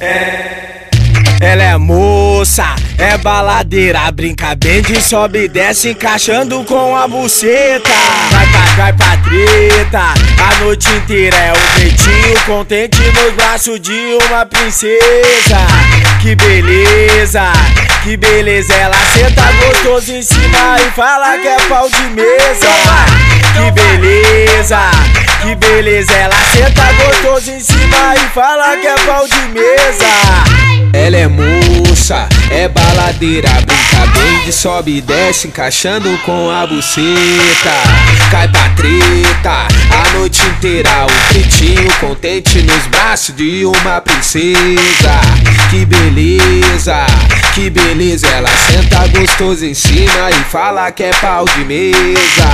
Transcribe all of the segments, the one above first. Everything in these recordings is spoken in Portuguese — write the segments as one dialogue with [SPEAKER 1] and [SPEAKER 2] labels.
[SPEAKER 1] É. Ela é moça, é baladeira, brinca bem de sobe e desce, encaixando com a buceta. Vai pra, vai pra treta, a noite inteira é o peitinho contente nos braços de uma princesa. Que beleza, que beleza, ela senta gostoso em cima e fala que é pau de mesa. Que beleza, que beleza, ela senta gostoso em cima e fala que é pau de mesa.
[SPEAKER 2] Ela é moça, é baladeira, brinca bem de sobe e desce, encaixando com a buceta. Cai pra treta, a noite inteira, o pretinho contente nos braços de uma princesa. Que beleza, que beleza, ela senta gostoso em cima e fala que é pau de mesa.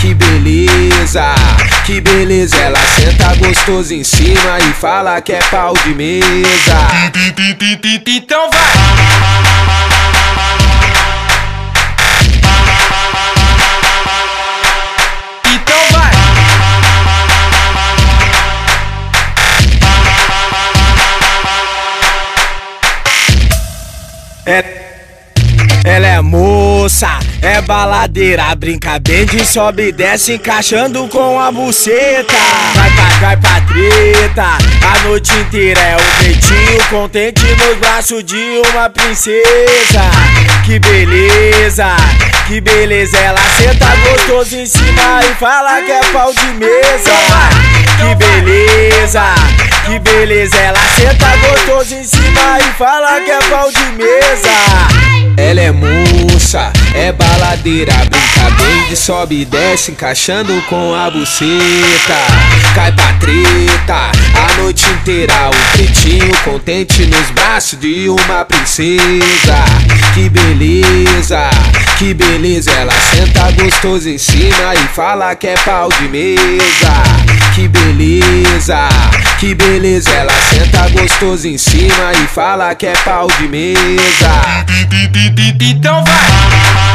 [SPEAKER 2] Que beleza, que beleza, ela senta gostoso em cima e fala que é pau de mesa.
[SPEAKER 1] Então vai! Então vai! É. Ela é moça, é baladeira, brinca bem de sobe e desce, encaixando com a buceta. Vai pra, vai pra treta, a noite inteira é o peitinho contente nos braços de uma princesa. Que beleza, que beleza, ela senta gostoso em cima e fala que é pau de mesa. Que beleza, que beleza, ela senta gostoso em cima e fala que é pau de mesa.
[SPEAKER 2] Ela é é baladeira, brinca bem de sobe e desce, encaixando com a buceta. Cai pra treta, a noite inteira, o pretinho contente nos braços de uma princesa. Que beleza, que beleza, ela senta gostoso em cima e fala que é pau de mesa. Que beleza, que beleza, ela senta gostoso em cima e fala que é pau de mesa.
[SPEAKER 1] Então vai!